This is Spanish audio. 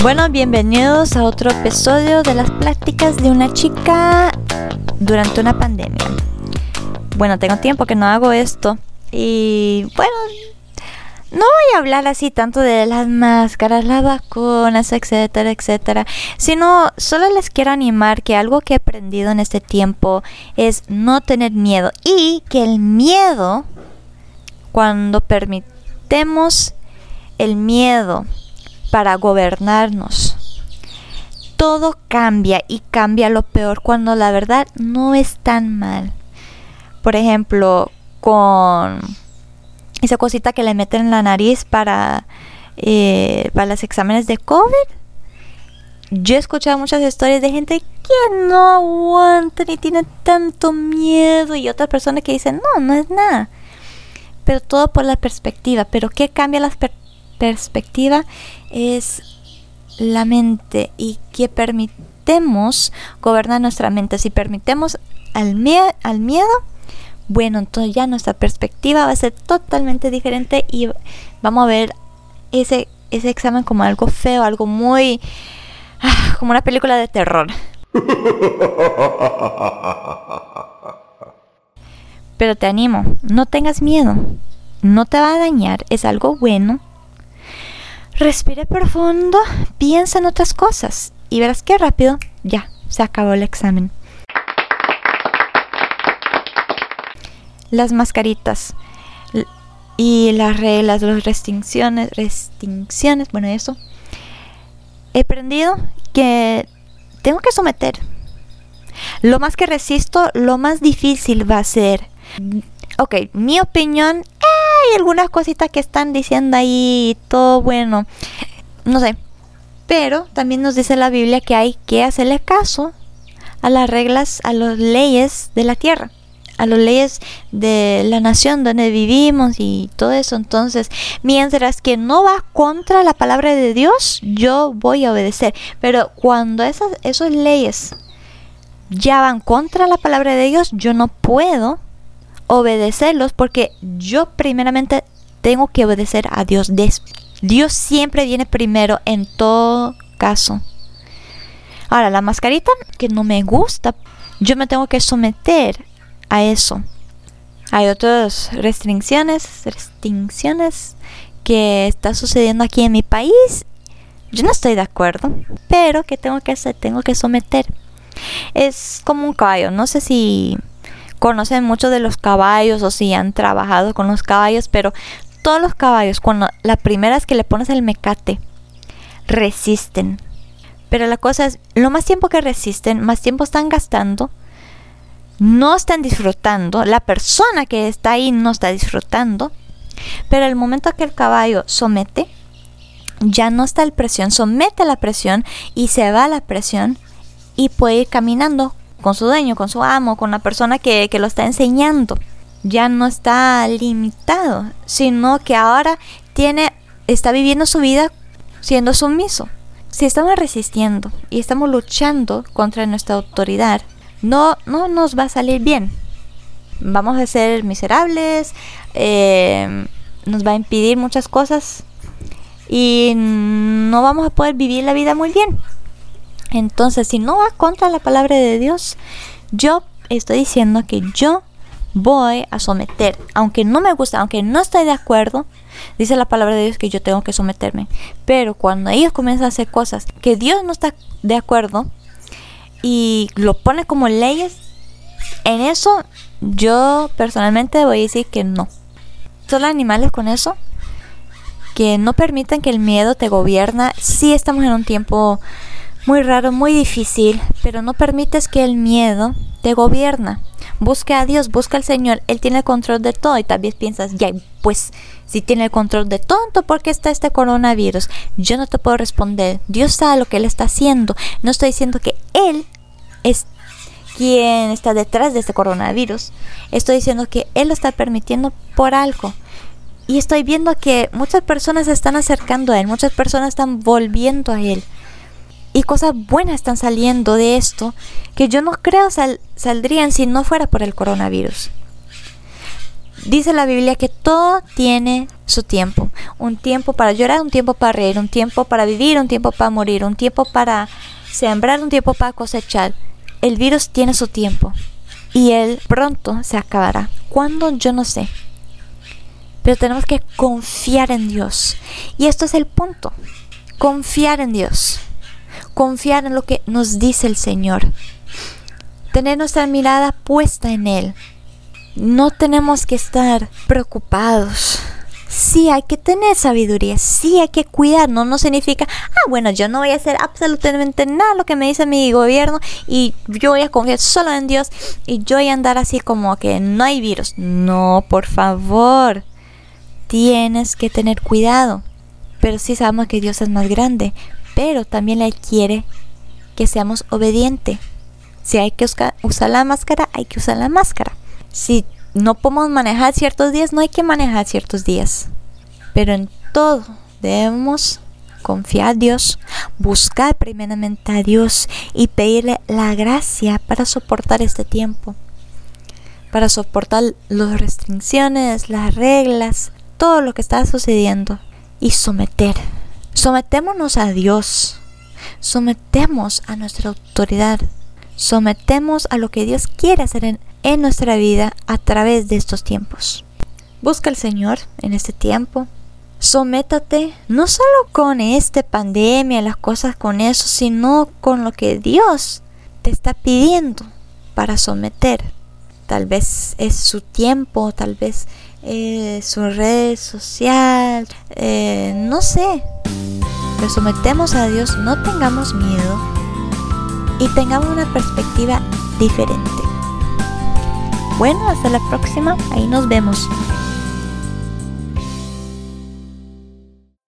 Bueno, bienvenidos a otro episodio de las pláticas de una chica durante una pandemia. Bueno, tengo tiempo que no hago esto y bueno, no voy a hablar así tanto de las máscaras, las vacunas, etcétera, etcétera, sino solo les quiero animar que algo que he aprendido en este tiempo es no tener miedo y que el miedo, cuando permitemos el miedo para gobernarnos. Todo cambia y cambia lo peor cuando la verdad no es tan mal. Por ejemplo, con esa cosita que le meten en la nariz para, eh, para los exámenes de COVID. Yo he escuchado muchas historias de gente que no aguanta ni tiene tanto miedo y otras personas que dicen, no, no es nada. Pero todo por la perspectiva. Pero ¿qué cambia la perspectiva? es la mente y que permitemos gobernar nuestra mente. Si permitemos al, al miedo, bueno, entonces ya nuestra perspectiva va a ser totalmente diferente y vamos a ver ese, ese examen como algo feo, algo muy... Ah, como una película de terror. Pero te animo, no tengas miedo, no te va a dañar, es algo bueno Respire profundo, piensa en otras cosas y verás qué rápido ya se acabó el examen. Las mascaritas y las reglas, las restricciones, restricciones, bueno, eso. He aprendido que tengo que someter. Lo más que resisto, lo más difícil va a ser. Ok, mi opinión hay algunas cositas que están diciendo ahí, todo bueno, no sé. Pero también nos dice la Biblia que hay que hacerle caso a las reglas, a las leyes de la tierra, a las leyes de la nación donde vivimos y todo eso. Entonces, mientras que no va contra la palabra de Dios, yo voy a obedecer. Pero cuando esas, esas leyes ya van contra la palabra de Dios, yo no puedo obedecerlos porque yo primeramente tengo que obedecer a Dios. Dios siempre viene primero en todo caso. Ahora, la mascarita que no me gusta, yo me tengo que someter a eso. Hay otras restricciones, restricciones que está sucediendo aquí en mi país. Yo no estoy de acuerdo, pero que tengo que hacer, tengo que someter. Es como un caballo, no sé si conocen mucho de los caballos o si han trabajado con los caballos, pero todos los caballos, cuando la primera es que le pones el mecate, resisten. Pero la cosa es, lo más tiempo que resisten, más tiempo están gastando, no están disfrutando, la persona que está ahí no está disfrutando, pero el momento que el caballo somete, ya no está la presión, somete la presión y se va la presión y puede ir caminando con su dueño, con su amo, con la persona que, lo está enseñando. Ya no está limitado, sino que ahora tiene, está viviendo su vida siendo sumiso. Si estamos resistiendo y estamos luchando contra nuestra autoridad, no, no nos va a salir bien. Vamos a ser miserables, eh, nos va a impedir muchas cosas y no vamos a poder vivir la vida muy bien. Entonces, si no va contra la palabra de Dios, yo estoy diciendo que yo voy a someter, aunque no me gusta, aunque no estoy de acuerdo, dice la palabra de Dios que yo tengo que someterme. Pero cuando ellos comienzan a hacer cosas que Dios no está de acuerdo y lo pone como leyes, en eso yo personalmente voy a decir que no. Son animales con eso que no permiten que el miedo te gobierna. Si estamos en un tiempo muy raro, muy difícil, pero no permites que el miedo te gobierna. Busca a Dios, busca al Señor, Él tiene el control de todo y también piensas, ya, pues si tiene el control de todo, ¿por qué está este coronavirus? Yo no te puedo responder. Dios sabe lo que Él está haciendo. No estoy diciendo que Él es quien está detrás de este coronavirus. Estoy diciendo que Él lo está permitiendo por algo. Y estoy viendo que muchas personas se están acercando a Él, muchas personas están volviendo a Él y cosas buenas están saliendo de esto que yo no creo saldrían si no fuera por el coronavirus. Dice la Biblia que todo tiene su tiempo. Un tiempo para llorar, un tiempo para reír, un tiempo para vivir, un tiempo para morir, un tiempo para sembrar, un tiempo para cosechar. El virus tiene su tiempo y él pronto se acabará. ¿Cuándo? Yo no sé. Pero tenemos que confiar en Dios. Y esto es el punto. Confiar en Dios. Confiar en lo que nos dice el Señor. Tener nuestra mirada puesta en Él. No tenemos que estar preocupados. Sí, hay que tener sabiduría, sí hay que cuidar, no, no significa, ah, bueno, yo no voy a hacer absolutamente nada lo que me dice mi gobierno y yo voy a confiar solo en Dios y yo voy a andar así como que no hay virus. No, por favor, tienes que tener cuidado. Pero sí sabemos que Dios es más grande, pero también le quiere que seamos obedientes. Si hay que usar la máscara, hay que usar la máscara. Si no podemos manejar ciertos días, no hay que manejar ciertos días. Pero en todo debemos confiar a Dios, buscar primeramente a Dios y pedirle la gracia para soportar este tiempo, para soportar las restricciones, las reglas, todo lo que está sucediendo y someter. Sometémonos a Dios, sometemos a nuestra autoridad, sometemos a lo que Dios quiere hacer en, nuestra vida a través de estos tiempos. Busca al Señor en este tiempo. Sométate no solo con esta pandemia, las cosas con eso, sino con lo que Dios te está pidiendo para someter. Tal vez es su tiempo, tal vez es su red social, eh, no sé. Pero sometemos a Dios, no tengamos miedo y tengamos una perspectiva diferente. Bueno, hasta la próxima, ahí nos vemos.